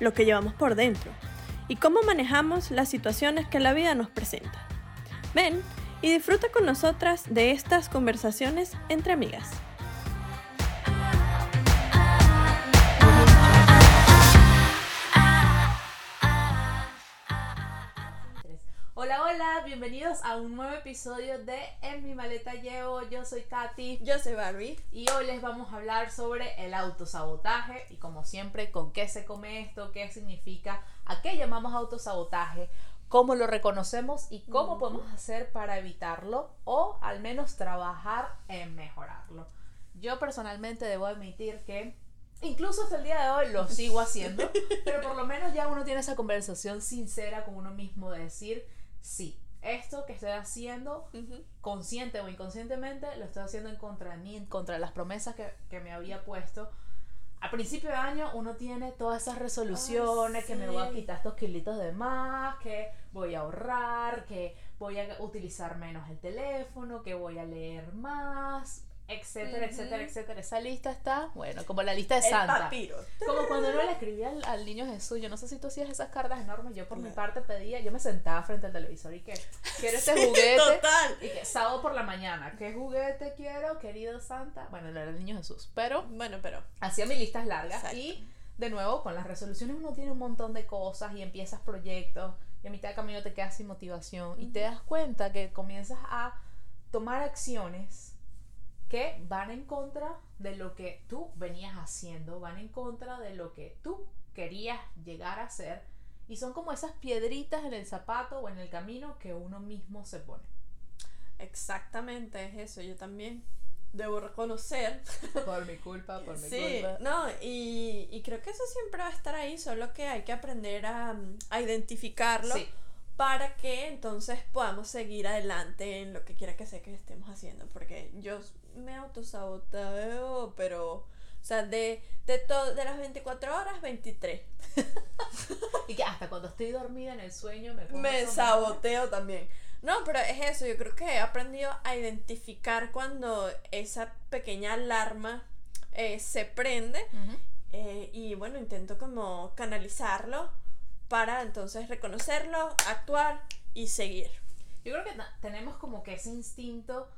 lo que llevamos por dentro y cómo manejamos las situaciones que la vida nos presenta. Ven y disfruta con nosotras de estas conversaciones entre amigas. Hola, hola, bienvenidos a un nuevo episodio de En mi maleta llevo. Yo soy Katy Yo soy Barbie. y hoy les vamos a hablar sobre el autosabotaje y como siempre, con qué se come esto, qué significa, a qué llamamos autosabotaje, cómo lo reconocemos y cómo podemos hacer para evitarlo o al menos trabajar en mejorarlo. Yo personalmente debo admitir que incluso hasta el día de hoy lo sigo haciendo, pero por lo menos ya uno tiene esa conversación sincera con uno mismo de decir, sí, esto que estoy haciendo consciente o inconscientemente lo estoy haciendo en contra de mí, contra las promesas que, que me había puesto. A principio de año uno tiene todas esas resoluciones, que me voy a quitar estos kilitos de más, que voy a ahorrar, que voy a utilizar menos el teléfono, que voy a leer más, etcétera, Ujú. etcétera, etcétera. Esa lista está, bueno, como la lista de El Santa. papiro. Como cuando uno le escribía al, al niño Jesús, yo no sé si tú hacías esas cartas enormes, yo por mi parte pedía, yo me sentaba frente al televisor y que quiero este Sí, juguete. Total. Y que sábado por la mañana, ¿qué juguete quiero, querido Santa? Bueno, no era el niño Jesús, pero Bueno, pero hacía mis listas largas Exacto. y de nuevo con las resoluciones uno tiene un montón de cosas y empiezas proyectos y a mitad de camino te quedas sin motivación y te das cuenta que comienzas a tomar acciones que van en contra de lo que tú venías haciendo, van en contra de lo que tú querías llegar a ser y son como esas piedritas en el zapato o en el camino que uno mismo se pone. exactamente es eso. Yo también debo reconocer Por mi culpa, por mi Sí, culpa. no, y, y creo que eso siempre va a estar ahí, solo que hay que aprender a, a identificarlo Sí. para que entonces podamos seguir adelante en lo que quiera que sea que estemos haciendo, porque yo me autosaboteo, pero, o sea, de, de, to- de las 24 horas, 23. Y que hasta cuando estoy dormida en el sueño me Me saboteo también. No, pero es eso, yo creo que he aprendido a identificar cuando esa pequeña alarma eh, se prende. Eh, y bueno, intento como canalizarlo para entonces reconocerlo, actuar y seguir. Yo creo que tenemos como que ese instinto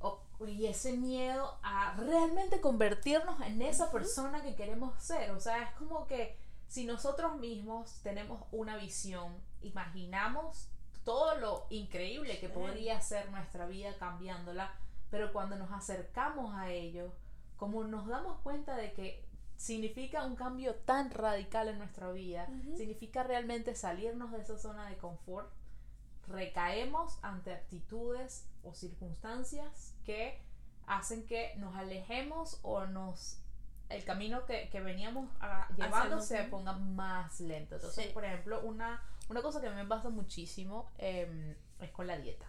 o- y ese miedo a realmente convertirnos en esa persona que queremos ser. O sea, es como que si nosotros mismos tenemos una visión, imaginamos todo lo increíble que podría ser nuestra vida cambiándola, pero cuando nos acercamos a ello, como nos damos cuenta de que significa un cambio tan radical en nuestra vida, Ujú. significa realmente salirnos de esa zona de confort, recaemos ante actitudes o circunstancias que hacen que nos alejemos o nos el camino que, que veníamos ah, llevando se ponga más lento. Entonces, Sí. por ejemplo, una, una cosa que a mí me pasa muchísimo em, es con la dieta.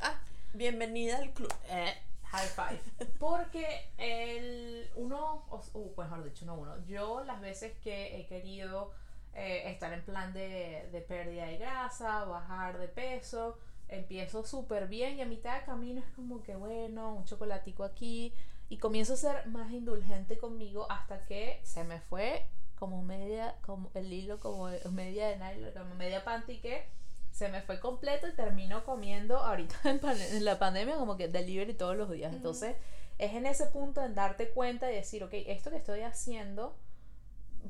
Ah, bienvenida al club. Eh, high five. Porque el uno, o uh, mejor dicho, no uno, yo las veces que he querido eh, estar en plan de, de pérdida de grasa, bajar de peso, empiezo súper bien y a mitad de camino es como que bueno, un chocolatico aquí y comienzo a ser más indulgente conmigo hasta que se me fue como media, como el hilo, como media de nylon, como media panty que se me fue completo y termino comiendo ahorita en, la pandemia como que delivery todos los días. Ujú. Entonces es en ese punto en darte cuenta y decir, ok, esto que estoy haciendo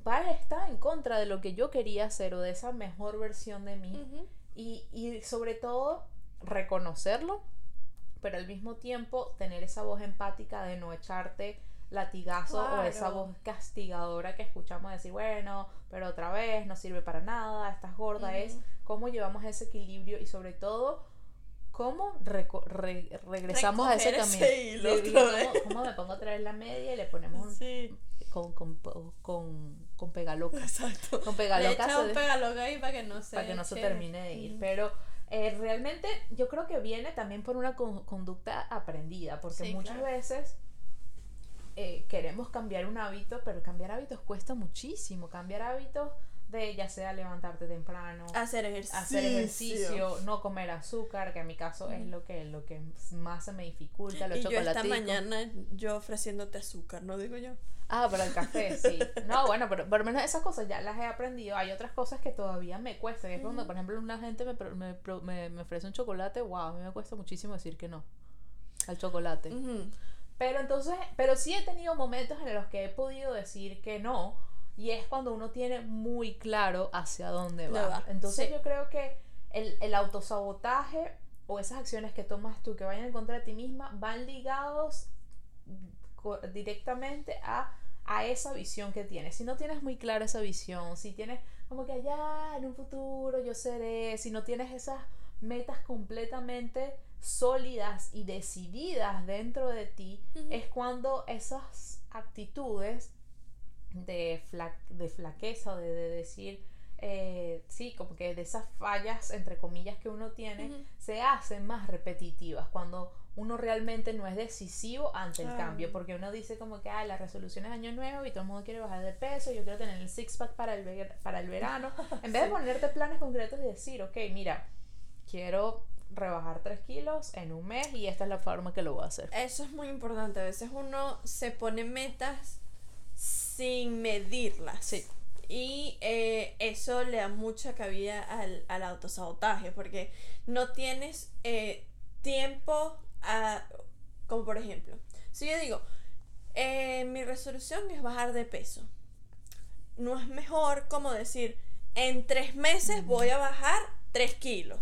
va a estar en contra de lo que yo quería hacer o de esa mejor versión de mí. Y, y sobre todo reconocerlo, pero al mismo tiempo tener esa voz empática de no echarte latigazo o esa Claro. voz castigadora que escuchamos decir, bueno, pero otra vez no sirve para nada, estás gorda, es cómo llevamos ese equilibrio y sobre todo cómo reco- re- regresamos a ese Recoger camino. ese hilo Sí, otra ¿cómo, vez. cómo me pongo a traer la media y le ponemos un, Sí. con, con, con, con pegaloca. Exacto. Con Le pegaloca echa se un de- pegaloca ahí para que no se para que no se termine de ir. Pero eh, realmente yo creo que viene también por una con- conducta aprendida, porque Sí, muchas claro. veces eh, queremos cambiar un hábito, pero cambiar hábitos cuesta muchísimo. Cambiar hábitos de ya sea levantarte temprano, Hacer ejercicio. hacer ejercicio, no comer azúcar, que en mi caso es lo que, lo que más se me dificulta, los Y yo esta mañana yo ofreciéndote azúcar, ¿no digo yo? Ah, pero el café, sí. No, bueno, pero por lo menos esas cosas ya las he aprendido. Hay otras cosas que todavía me cuestan. Es cuando, por ejemplo, una gente me, me, me, me ofrece un chocolate, wow, a mí me cuesta muchísimo decir que no al chocolate. Pero entonces, pero sí he tenido momentos en los que he podido decir que no. Y es cuando uno tiene muy claro hacia dónde va. Entonces sí. yo creo que el, el autosabotaje o esas acciones que tomas tú que vayan en contra de ti misma van ligados directamente a, a esa visión que tienes. Si no tienes muy clara esa visión, si tienes como que allá en un futuro yo seré, si no tienes esas metas completamente sólidas y decididas dentro de ti, es cuando esas actitudes de, fla- de flaqueza, de, de decir, eh, sí, como que de esas fallas, entre comillas, que uno tiene, se hacen más repetitivas cuando uno realmente no es decisivo ante el cambio, porque uno dice como que, ah, la resolución es año nuevo y todo el mundo quiere bajar de peso, yo quiero tener el six-pack para el, ver- para el verano, en vez de ponerte planes concretos y decir, ok, mira, quiero rebajar 3 kilos en un mes y esta es la forma que lo voy a hacer. Eso es muy importante. A veces uno se pone metas sin medirlas. Sí. Y eh, eso le da mucha cabida al, al autosabotaje, porque no tienes eh, tiempo a... Como por ejemplo, si yo digo, eh, mi resolución es bajar de peso, no es mejor como decir, en tres meses voy a bajar 3 kilos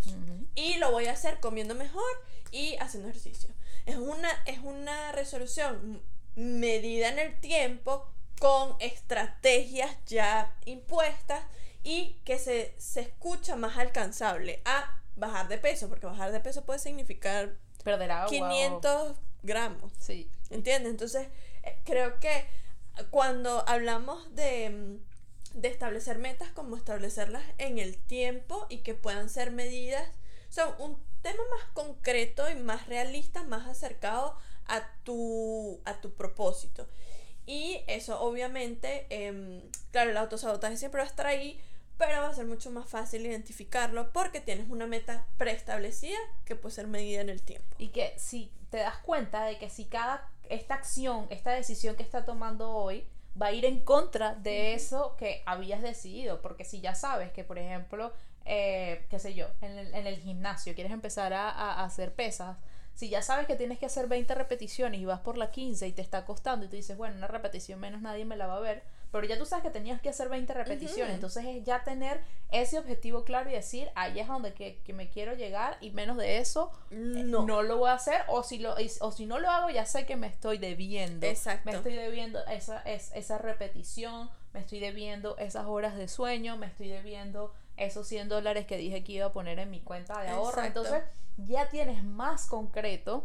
y lo voy a hacer comiendo mejor y haciendo ejercicio. Es una, es una resolución medida en el tiempo con estrategias ya impuestas y que se, se escucha más alcanzable a bajar de peso, porque bajar de peso puede significar Perder agua. o- 500 gramos. Sí. ¿Entiendes? Entonces, eh, creo que cuando hablamos de, de establecer metas, como establecerlas en el tiempo y que puedan ser medidas, son un tema más concreto y más realista, más acercado a tu, a tu propósito. Y eso obviamente, em, claro, el autosabotaje siempre va a estar ahí, pero va a ser mucho más fácil identificarlo porque tienes una meta preestablecida que puede ser medida en el tiempo. Y que si te das cuenta de que si cada esta acción, esta decisión que está tomando hoy va a ir en contra de eso que habías decidido, porque si ya sabes que, por ejemplo, eh, qué sé yo, en el, en el gimnasio quieres empezar a- a hacer pesas, si ya sabes que tienes que hacer 20 repeticiones y vas por la 15 y te está costando y tú dices, bueno, una repetición menos nadie me la va a ver, pero ya tú sabes que tenías que hacer 20 repeticiones, entonces es ya tener ese objetivo claro y decir, ahí es donde que, que me quiero llegar y menos de eso No. no lo voy a hacer o si lo o si no lo hago ya sé que me estoy debiendo Exacto. me estoy debiendo esa es, esa repetición me estoy debiendo esas horas de sueño me estoy debiendo esos 100 dólares que dije que iba a poner en mi cuenta de ahorro Exacto. entonces ya tienes más concreto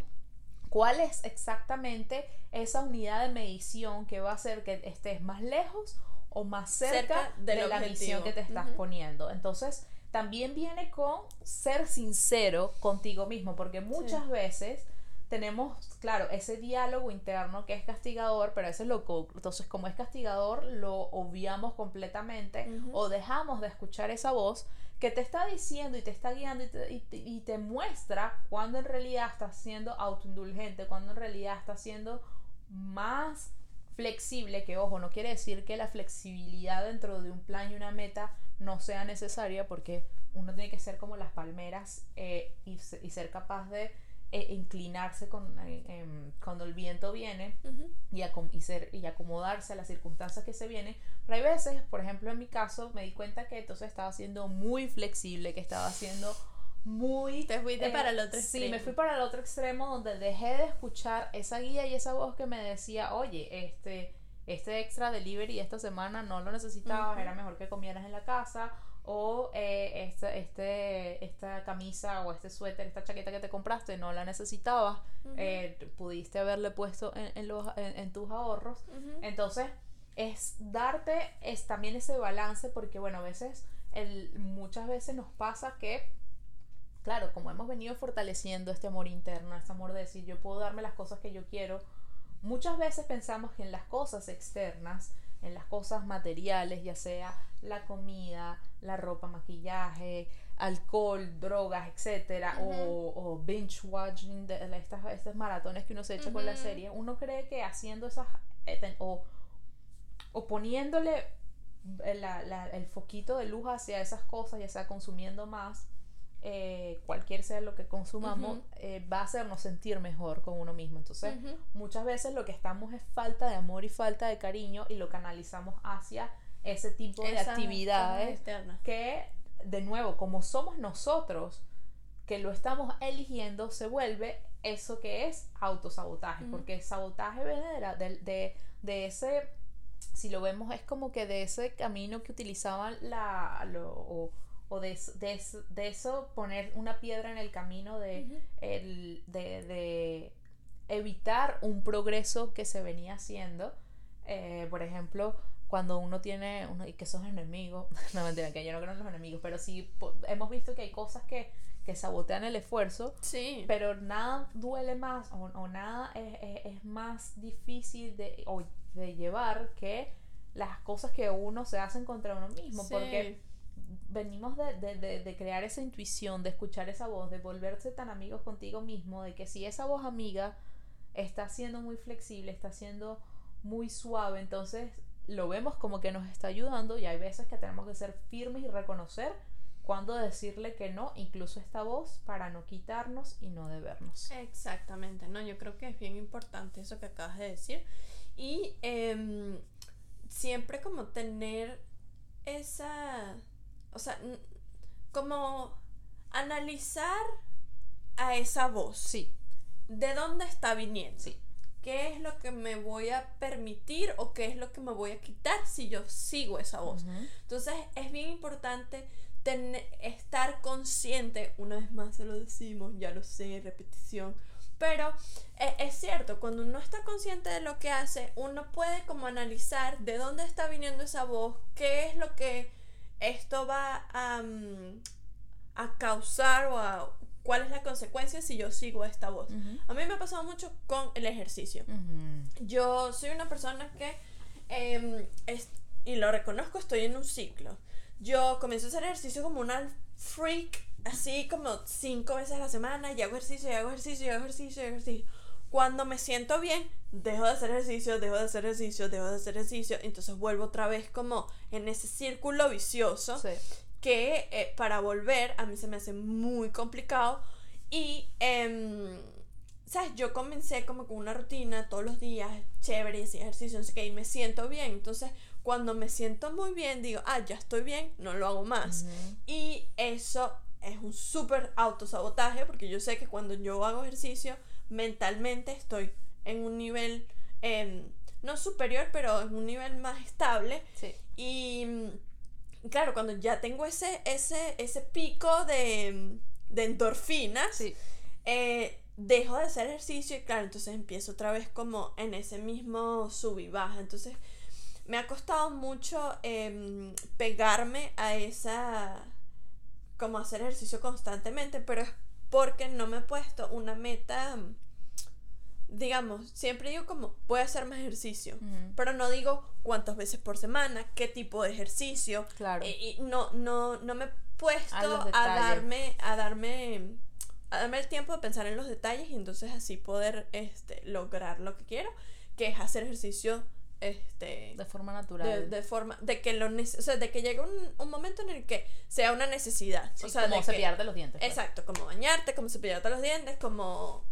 cuál es exactamente esa unidad de medición que va a hacer que estés más lejos o más cerca, de la misión que te estás poniendo. Entonces, también viene con ser sincero contigo mismo, porque muchas veces tenemos, claro, ese diálogo interno que es castigador, pero a veces lo, entonces como es castigador, lo obviamos completamente o dejamos de escuchar esa voz que te está diciendo y te está guiando y te, y te- y te muestra cuando en realidad estás siendo autoindulgente, cuando en realidad estás siendo más flexible, que ojo, no quiere decir que la flexibilidad dentro de un plan y una meta no sea necesaria porque uno tiene que ser como las palmeras eh, y ser capaz de eh, inclinarse con, eh, em, cuando el viento viene y, acom- y, ser, y acomodarse a las circunstancias que se vienen. Pero hay veces, por ejemplo en mi caso, me di cuenta que entonces estaba siendo muy flexible, que estaba siendo muy... Te fuiste eh, para el otro Sí, extremo. me fui para el otro extremo donde dejé de escuchar esa guía y esa voz que me decía, oye, este, este extra delivery esta semana no lo necesitabas, era mejor que comieras en la casa. O eh, esta, este, esta camisa o este suéter, esta chaqueta que te compraste, no la necesitabas. Ujú. eh, pudiste haberle puesto en, en los, en, en tus ahorros. Ujú. Entonces, es darte es también ese balance porque bueno, a veces el, muchas veces nos pasa que claro, como hemos venido fortaleciendo este amor interno, este amor de decir yo puedo darme las cosas que yo quiero, muchas veces pensamos que en las cosas externas, en las cosas materiales, ya sea la comida, la ropa, maquillaje, alcohol, drogas, etcétera, o, binge watching, de, estas, estas maratones que uno se echa con la serie, uno cree que haciendo esas eh, o, o poniéndole el foquito de luz hacia esas cosas, ya sea consumiendo más, eh, cualquier sea lo que consumamos, eh, va a hacernos sentir mejor con uno mismo. Entonces, muchas veces lo que estamos es falta de amor y falta de cariño y lo canalizamos hacia ese tipo de actividades que, de nuevo, como somos nosotros que lo estamos eligiendo, se vuelve eso que es autosabotaje, porque sabotaje viene de, de, ese, si lo vemos, es como que de ese camino que utilizaban la, lo, o de, de, eso poner una piedra en el camino de, el, de, evitar un progreso que se venía haciendo. Eh, por ejemplo, cuando uno tiene, uno, y que son enemigos, no mentira, que yo no creo en los enemigos, pero sí hemos visto que hay cosas que, que sabotean el esfuerzo, sí. pero nada duele más o, nada es, es, más difícil de, de llevar que las cosas que uno se hacen contra uno mismo, porque venimos de, crear esa intuición, de escuchar esa voz, de volverse tan amigos contigo mismo, de que si esa voz amiga está siendo muy flexible, está siendo muy suave, entonces lo vemos como que nos está ayudando y hay veces que tenemos que ser firmes y reconocer cuándo decirle que no, incluso esta voz, para no quitarnos y no debernos. Exactamente, no, yo creo que es bien importante eso que acabas de decir y em, siempre como tener esa o sea, como analizar a esa voz. Sí. ¿De dónde está viniendo? Sí. ¿Qué es lo que me voy a permitir o qué es lo que me voy a quitar si yo sigo esa voz? Entonces es bien importante estar consciente, una vez más se lo decimos, ya lo sé, repetición, pero es, es, cierto, cuando uno está consciente de lo que hace, uno puede como analizar de dónde está viniendo esa voz, qué es lo que esto va a, mm, a causar o a cuál es la consecuencia si yo sigo esta voz. A mí me ha pasado mucho con el ejercicio. Yo soy una persona que, em, y lo reconozco, estoy en un ciclo. Yo comienzo a hacer ejercicio como una freak, así como cinco veces a la semana, y hago ejercicio, y hago ejercicio, y hago ejercicio, y hago ejercicio. Cuando me siento bien, dejo de hacer ejercicio, dejo de hacer ejercicio, dejo de hacer ejercicio, entonces vuelvo otra vez como en ese círculo vicioso que eh, para volver a mí se me hace muy complicado y, eh, ¿sabes? Yo comencé como con una rutina todos los días, chévere, y ejercicio, no sé qué, y me siento bien, entonces cuando me siento muy bien digo, ah, ya estoy bien, no lo hago más. Y eso es un súper autosabotaje porque yo sé que cuando yo hago ejercicio, mentalmente estoy en un nivel em, no superior, pero en un nivel más estable. Y mm, claro, cuando ya tengo ese, ese, ese pico de, de endorfinas, eh, dejo de hacer ejercicio y claro, entonces empiezo otra vez como en ese mismo sub y baja. Entonces me ha costado mucho em, pegarme a esa, como hacer ejercicio constantemente, pero es porque no me he puesto una meta, digamos, siempre digo como, voy a hacer más ejercicio, pero no digo cuántas veces por semana, qué tipo de ejercicio, claro. Eh, y, no, no, no me he puesto a, darme, a darme, a darme el tiempo de pensar en los detalles y entonces así poder este, lograr lo que quiero, que es hacer ejercicio este de forma natural. de, forma de que lo o sea, de que llegue un, un, momento en el que sea una necesidad. O sea como cepillarte los dientes pues. exacto como bañarte como cepillarte los dientes como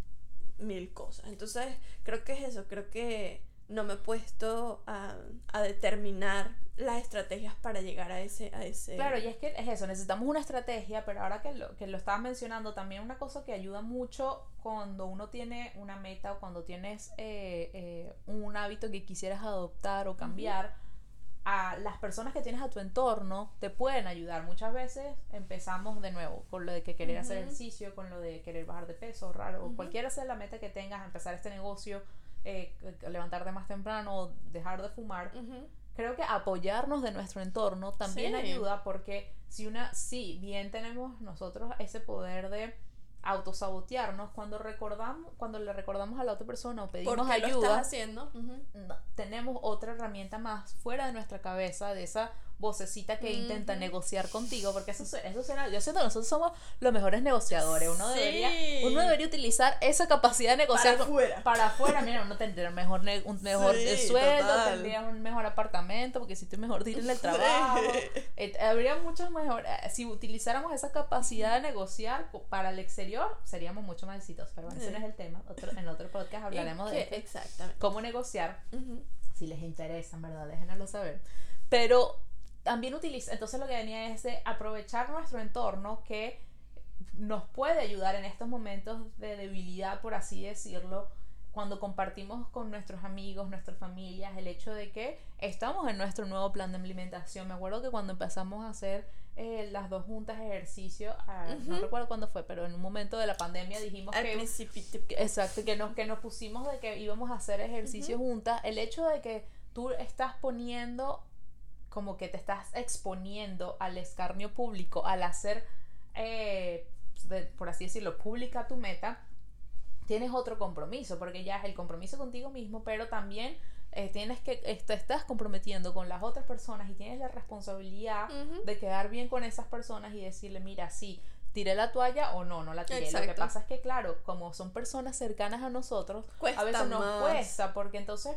mil cosas. Entonces creo que es eso creo que no me he puesto a, a determinar las estrategias para llegar a ese, a ese... Claro, y es que es eso, necesitamos una estrategia, pero ahora que lo, que lo estabas mencionando, también una cosa que ayuda mucho cuando uno tiene una meta o cuando tienes eh, eh, un hábito que quisieras adoptar o cambiar, a las personas que tienes a tu entorno te pueden ayudar. Muchas veces empezamos de nuevo con lo de que querer hacer ejercicio, con lo de querer bajar de peso, raro, o cualquiera sea la meta que tengas, empezar este negocio, eh, levantarte más temprano o dejar de fumar. Creo que apoyarnos de nuestro entorno también Sí. ayuda porque si una, sí, bien tenemos nosotros ese poder de autosabotearnos cuando recordamos, cuando le recordamos a la otra persona o pedimos ¿Por qué lo ayuda, estás haciendo? No- tenemos otra herramienta más fuera de nuestra cabeza, de esa vocecita que intenta negociar contigo, porque eso, eso yo siento que nosotros somos los mejores negociadores, uno Sí. debería, uno debería utilizar esa capacidad de negociar Para afuera. para afuera, mira, uno tendría un mejor, un mejor Sí, eh, sueldo, total. tendría un mejor apartamento, porque si estoy mejor deal en el trabajo, eh, habría muchos mejor, eh, si utilizáramos esa capacidad de negociar para el exterior, seríamos mucho más exitosos, pero bueno, ese no es el tema, Otro- en otro podcast hablaremos ¿Y de esto Exactamente. cómo negociar, si les interesa, verdad, déjenoslo saber. Pero también utiliza, entonces lo que venía es de aprovechar nuestro entorno que nos puede ayudar en estos momentos de debilidad, por así decirlo, cuando compartimos con nuestros amigos, nuestras familias, el hecho de que estamos en nuestro nuevo plan de alimentación. Me acuerdo que cuando empezamos a hacer eh, las dos juntas ejercicio, ah, no Ujú. recuerdo cuándo fue, pero en un momento de la pandemia dijimos Al que Exacto, que nos, que nos pusimos de que íbamos a hacer ejercicio juntas. El hecho de que tú estás poniendo, como que te estás exponiendo al escarnio público, al hacer, eh, de- por así decirlo, pública tu meta, tienes otro compromiso, porque ya es el compromiso contigo mismo, pero también eh, tienes que, eh, te estás comprometiendo con las otras personas y tienes la responsabilidad Ujú. de quedar bien con esas personas y decirle, mira, sí, tiré la toalla o no, no la tiré. Lo que Exacto. pasa es que, claro, como son personas cercanas a nosotros, Cuesta a veces nos más. cuesta, porque entonces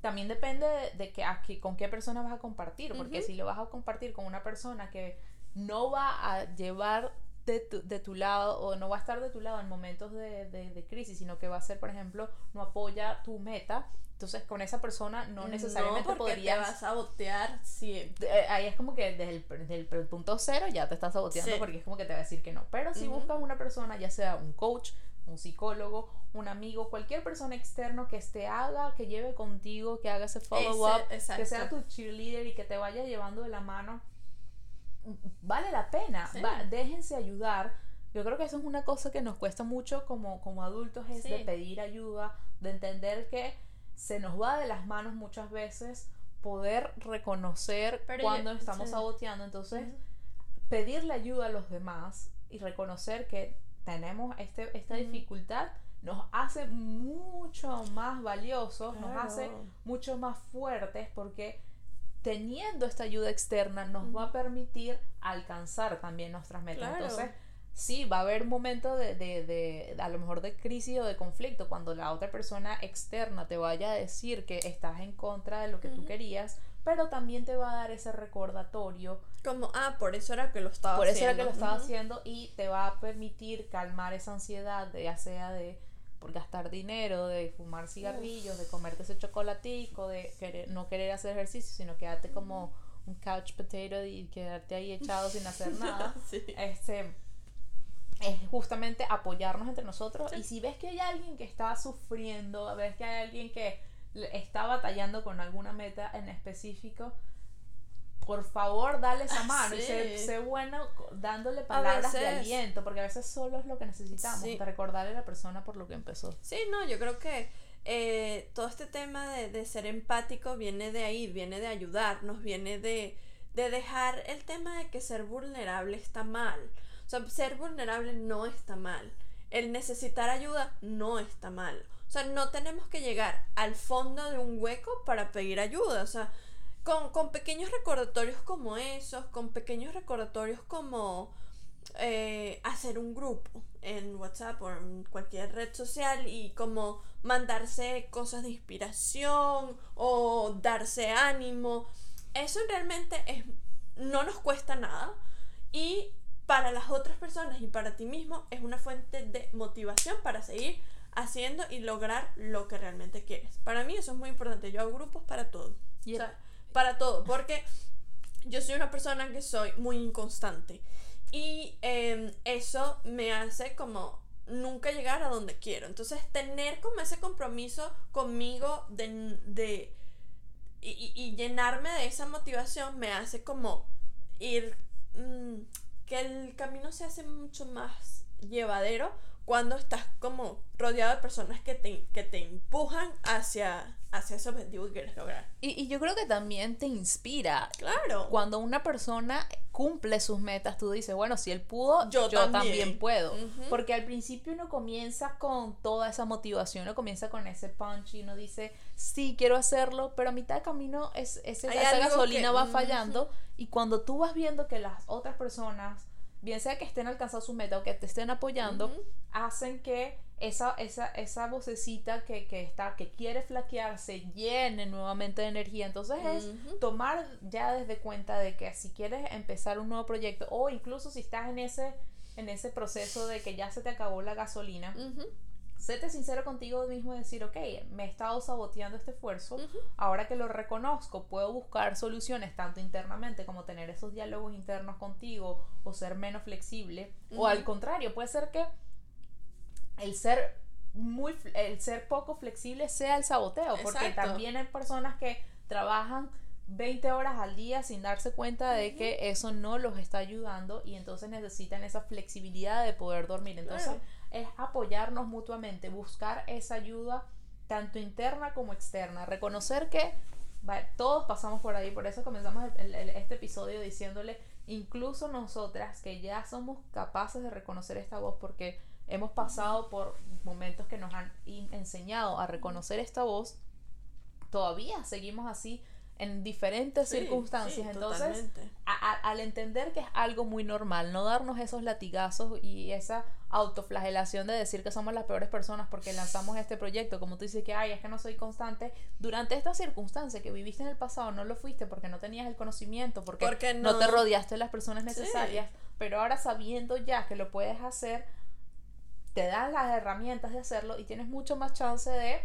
también depende de, de que, a con qué persona vas a compartir, porque si lo vas a compartir con una persona que no va a llevar de tu, de tu lado o no va a estar de tu lado en momentos de, de- de crisis, sino que va a ser, por ejemplo, no apoya tu meta, entonces con esa persona no necesariamente no, porque podrías... te vas a botear siempre. Eh, ahí es como que desde el, desde el punto cero ya te estás saboteando Sí. porque es como que te va a decir que no. Pero si buscas una persona, ya sea un coach, un psicólogo, un amigo, cualquier persona externo que te haga, que lleve contigo, que haga ese follow up, Ese- que sea tu cheerleader y que te vaya llevando de la mano, vale la pena. Sí. Va- déjense ayudar. Yo creo que eso es una cosa que nos cuesta mucho como, como adultos, es de Sí. pedir ayuda, de entender que se nos va de las manos muchas veces poder reconocer Pero cuando yo- estamos sí. saboteando. Entonces, pedirle ayuda a los demás y reconocer que tenemos este, esta dificultad nos hace mucho más valiosos, nos hace mucho más fuertes porque teniendo esta ayuda externa nos va a permitir alcanzar también nuestras metas. Claro. Entonces, sí, va a haber momentos de, de, de, a lo mejor de crisis o de conflicto cuando la otra persona externa te vaya a decir que estás en contra de lo que tú querías, pero también te va a dar ese recordatorio Como, ah, por eso era que lo estaba por eso haciendo. era que lo estaba Ujú. haciendo y te va a permitir calmar esa ansiedad, de, ya sea de por gastar dinero, de fumar cigarrillos, de comerte ese chocolatico, de querer, no querer hacer ejercicio, sino quedarte como un couch potato y quedarte ahí echado sin hacer nada. Sí. Este es justamente apoyarnos entre nosotros Sí. y si ves que hay alguien que está sufriendo, ves que hay alguien que está batallando con alguna meta en específico, por favor dale esa mano y sé, Sí. sé bueno dándole palabras de aliento, porque a veces solo es lo que necesitamos, Sí. recordarle a la persona por lo que empezó. Sí, no, yo creo que eh, todo este tema de, de ser empático viene de ahí, viene de ayudarnos, viene de, de dejar el tema de que ser vulnerable está mal. O sea, ser vulnerable no está mal. El necesitar ayuda no está mal. O sea, no tenemos que llegar al fondo de un hueco para pedir ayuda. O sea, con, con pequeños recordatorios como esos, con pequeños recordatorios como eh, hacer un grupo en WhatsApp o en cualquier red social y como mandarse cosas de inspiración o darse ánimo. Eso realmente es, no nos cuesta nada y para las otras personas y para ti mismo es una fuente de motivación para seguir haciendo y lograr lo que realmente quieres. Para mí eso es muy importante. Yo hago grupos para todo. Yep. O sea, para todo. Porque yo soy una persona que soy muy inconstante. Y em, eso me hace como nunca llegar a donde quiero. Entonces, tener como ese compromiso conmigo de, de y, y- y llenarme de esa motivación me hace como ir mm, que el camino se hace mucho más llevadero cuando estás como rodeado de personas que te, que te empujan hacia, hacia ese objetivo que quieres lograr. Y, y yo creo que también te inspira. Claro. Cuando una persona cumple sus metas, tú dices, bueno, si él pudo, Yo yo, también. también. puedo. Ujú. Porque al principio uno comienza con toda esa motivación, uno comienza con ese punch y uno dice, sí, quiero hacerlo, pero a mitad de camino es, Hay esa gasolina que- va fallando y cuando tú vas viendo que las otras personas, bien sea que estén alcanzando su meta o que te estén apoyando, hacen que esa, esa, esa vocecita que, que está, que quiere flaquear, se llene nuevamente de energía. Entonces es tomar ya desde cuenta de que si quieres empezar un nuevo proyecto o incluso si estás en ese, en ese proceso de que ya se te acabó la gasolina. Séte sincero contigo mismo y decir, ok, me he estado saboteando este esfuerzo, ahora que lo reconozco, puedo buscar soluciones tanto internamente como tener esos diálogos internos contigo o ser menos flexible, o al contrario, puede ser que el ser muy el ser poco flexible sea el saboteo, porque también hay personas que trabajan 20 horas al día sin darse cuenta de que eso no los está ayudando y entonces necesitan esa flexibilidad de poder dormir. Entonces Claro. Es apoyarnos mutuamente, buscar esa ayuda tanto interna como externa, reconocer que todos pasamos por ahí, por eso comenzamos este episodio diciéndole, incluso nosotras que ya somos capaces de reconocer esta voz porque hemos pasado por momentos que nos han enseñado a reconocer esta voz, todavía seguimos así en diferentes Sí, circunstancias. sí, Entonces, totalmente. a- a- al entender que es algo muy normal, no darnos esos latigazos y esa autoflagelación de decir que somos las peores personas porque lanzamos este proyecto, como tú dices que, ay, es que no soy constante, durante esta circunstancia que viviste en el pasado no lo fuiste porque no tenías el conocimiento, porque, Porque no. no- te rodeaste de las personas Sí. necesarias, pero ahora sabiendo ya que lo puedes hacer, te dan las herramientas de hacerlo y tienes mucho más chance de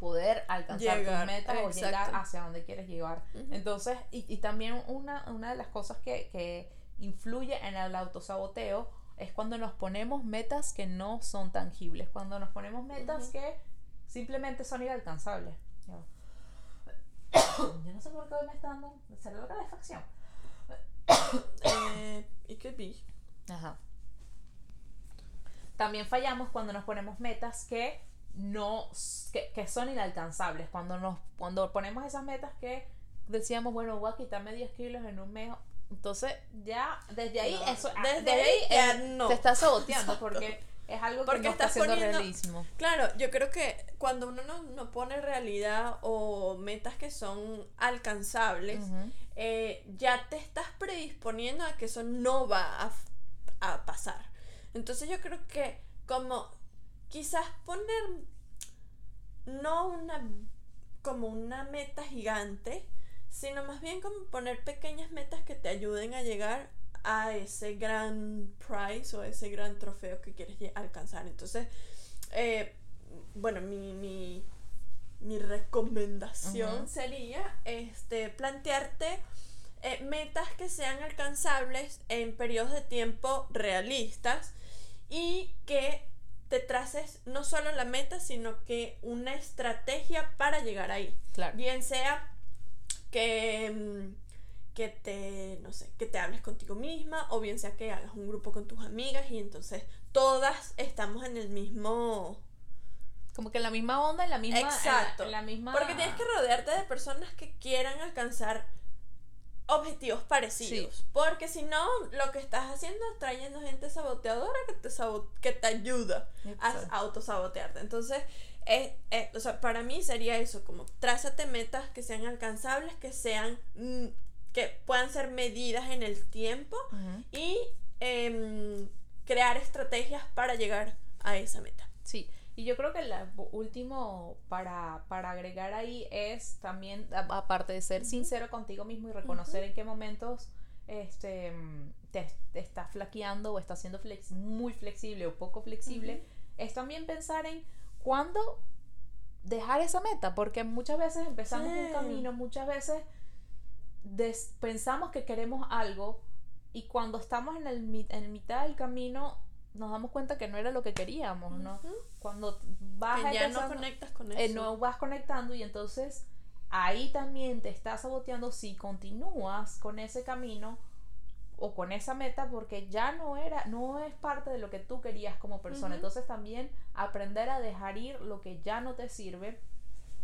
poder alcanzar Llegar, tus metas o llegar exacto. hacia donde quieres llegar. Ujú. Entonces, y, y también una, una de las cosas que, que influye en el autosaboteo es cuando nos ponemos metas que no son tangibles, cuando nos ponemos metas Ujú. que simplemente son inalcanzables. Yo no sé por qué hoy me está dando, ¿será la calefacción? Eh, it could be. Ajá. También fallamos cuando nos ponemos metas que no que, que son inalcanzables. Cuando nos cuando ponemos esas metas que decíamos, bueno, voy a quitarme 10 kilos en un mes. Entonces, ya desde ahí, No, eso, desde desde ahí ya eh, no. te estás saboteando Exacto. porque es algo que Porque no está estás siendo poniendo- realismo. Claro, yo creo que cuando uno no, no pone realidad o metas que son alcanzables, eh, ya te estás predisponiendo a que eso no va a, a pasar. Entonces yo creo que como quizás poner no una como una meta gigante, sino más bien como poner pequeñas metas que te ayuden a llegar a ese gran prize o ese gran trofeo que quieres alcanzar. Entonces, eh, bueno, mi, mi, mi recomendación sería este, plantearte eh, metas que sean alcanzables en periodos de tiempo realistas y que te traces no solo la meta, sino que una estrategia para llegar ahí. Claro. Bien sea que, mm, que te, no sé, que te hables contigo misma, o bien sea que hagas un grupo con tus amigas y entonces todas estamos en el mismo... Como que en la misma onda, en la misma. Exacto. en la misma. Porque tienes que rodearte de personas que quieran alcanzar objetivos parecidos. Porque si no, lo que estás haciendo es trayendo gente saboteadora que te, sabo- que te ayuda Exacto. a autosabotearte. Entonces, eh, eh, o sea, para mí sería eso, como trázate metas que sean alcanzables, que sean, mm, que puedan ser medidas en el tiempo y em, crear estrategias para llegar a esa meta. Sí, y yo creo que el último para, para agregar ahí es también, aparte de ser sincero contigo mismo y reconocer en qué momentos este, mm, te, te estás flaqueando o estás siendo flex- muy flexible o poco flexible, es también pensar en cuándo dejar esa meta, porque muchas veces empezamos un camino, muchas veces des- pensamos que queremos algo y cuando estamos en el, en mitad del camino nos damos cuenta que no era lo que queríamos, ¿no? Cuando vas Que ya no conectas con eso. eh, no vas conectando y entonces ahí también te estás saboteando si continúas con ese camino o con esa meta porque ya no era, no es parte de lo que tú querías como persona. Entonces también aprender a dejar ir lo que ya no te sirve.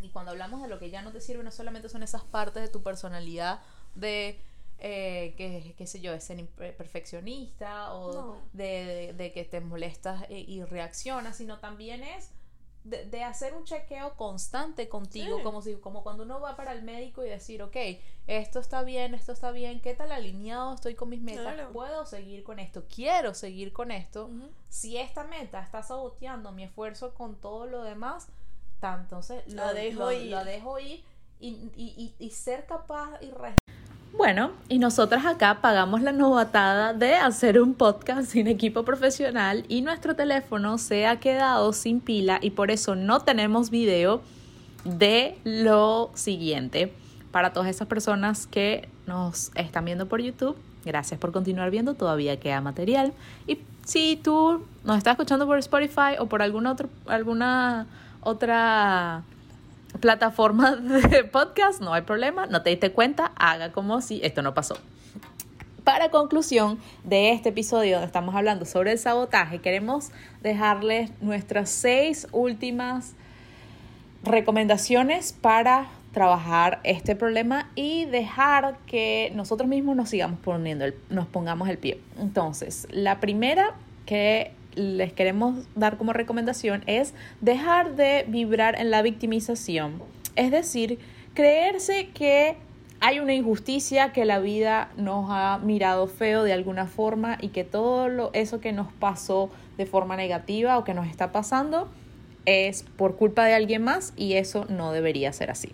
Y cuando hablamos de lo que ya no te sirve, no solamente son esas partes de tu personalidad de eh, que, qué sé yo, de ser perfeccionista o de, de, que te molestas e, y reaccionas, sino también es de, hacer un chequeo constante contigo, como, si, como cuando uno va para el médico y decir, ok, esto está bien, esto está bien, ¿qué tal alineado estoy con mis metas? ¿Puedo seguir con esto? ¿Quiero seguir con esto? Si esta meta está saboteando mi esfuerzo con todo lo demás, entonces lo, dejo ir, lo dejo ir y, y, y, y ser capaz y bueno, y nosotras acá pagamos la novatada de hacer un podcast sin equipo profesional y nuestro teléfono se ha quedado sin pila y por eso no tenemos video de lo siguiente. Para todas esas personas que nos están viendo por YouTube, gracias por continuar viendo, todavía queda material. Y si tú nos estás escuchando por Spotify o por alguna otra, alguna otra plataforma de podcast, no hay problema, no te diste cuenta, haga como si esto no pasó. Para conclusión de este episodio donde estamos hablando sobre el sabotaje, queremos dejarles nuestras seis últimas recomendaciones para trabajar este problema y dejar que nosotros mismos nos sigamos poniendo, nos pongamos el pie. Entonces, la primera que les queremos dar como recomendación es dejar de vibrar en la victimización. Es decir, creerse que hay una injusticia, que la vida nos ha mirado feo de alguna forma y que todo lo, eso que nos pasó de forma negativa o que nos está pasando es por culpa de alguien más y eso no debería ser así.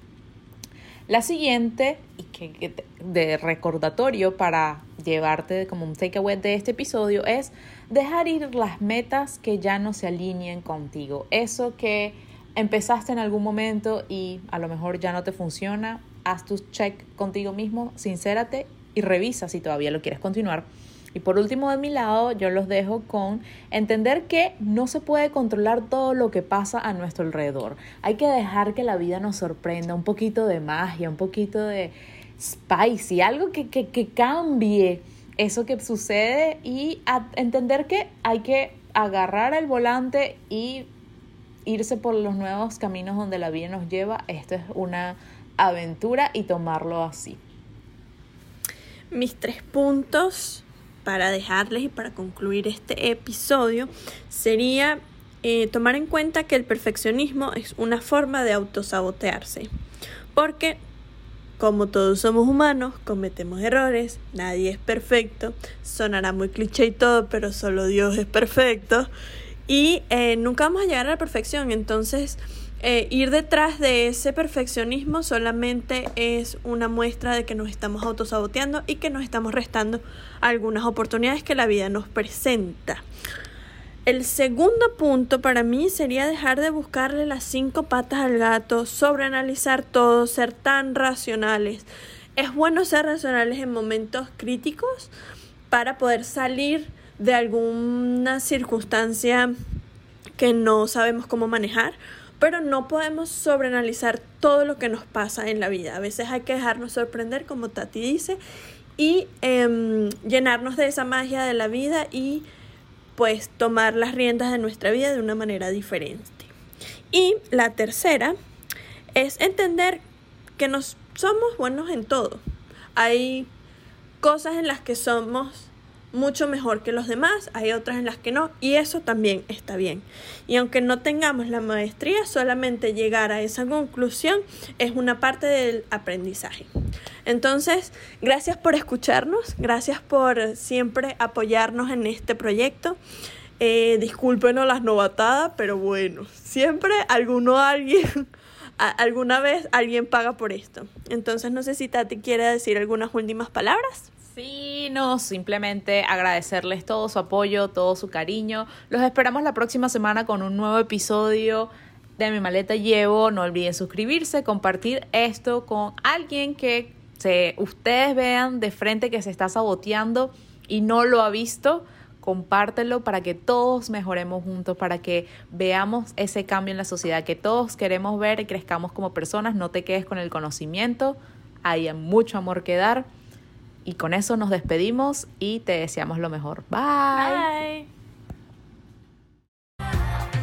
La siguiente, y que, de recordatorio para llevarte como un takeaway de este episodio, es dejar ir las metas que ya no se alineen contigo. Eso que empezaste en algún momento y a lo mejor ya no te funciona, haz tu check contigo mismo, sincérate y revisa si todavía lo quieres continuar. Y por último, de mi lado, yo los dejo con entender que no se puede controlar todo lo que pasa a nuestro alrededor. Hay que dejar que la vida nos sorprenda, un poquito de magia, un poquito de spicy, algo que, que cambie eso que sucede y entender que hay que agarrar el volante y irse por los nuevos caminos donde la vida nos lleva. Esto es una aventura y tomarlo así. Mis tres puntos para dejarles y para concluir este episodio sería eh, tomar en cuenta que el perfeccionismo es una forma de autosabotearse. Porque como todos somos humanos, cometemos errores, nadie es perfecto, sonará muy cliché y todo, pero solo Dios es perfecto y eh, nunca vamos a llegar a la perfección, entonces eh, ir detrás de ese perfeccionismo solamente es una muestra de que nos estamos autosaboteando y que nos estamos restando algunas oportunidades que la vida nos presenta. El segundo punto para mí sería dejar de buscarle las cinco patas al gato, sobreanalizar todo, ser tan racionales. Es bueno ser racionales en momentos críticos para poder salir de alguna circunstancia que no sabemos cómo manejar, pero no podemos sobreanalizar todo lo que nos pasa en la vida. A veces hay que dejarnos sorprender, como Tati dice, y em, llenarnos de esa magia de la vida y pues tomar las riendas de nuestra vida de una manera diferente. Y la tercera es entender que nos somos buenos en todo. Hay cosas en las que somos mucho mejor que los demás, hay otras en las que no, y eso también está bien. Y aunque no tengamos la maestría, solamente llegar a esa conclusión es una parte del aprendizaje. Entonces, gracias por escucharnos, gracias por siempre apoyarnos en este proyecto. Eh, discúlpenos las novatadas, pero bueno, siempre alguno alguien alguna vez alguien paga por esto. Entonces no sé si Tati quiere decir algunas últimas palabras. Sí, no, simplemente agradecerles todo su apoyo, todo su cariño. Los esperamos la próxima semana con un nuevo episodio de Mi Maleta Llevo. No olviden suscribirse, compartir esto con alguien que se, ustedes vean de frente que se está saboteando y no lo ha visto. Compártelo para que todos mejoremos juntos, para que veamos ese cambio en la sociedad que todos queremos ver y crezcamos como personas. No te quedes con el conocimiento, hay mucho amor que dar y con eso nos despedimos y te deseamos lo mejor. Bye. Bye.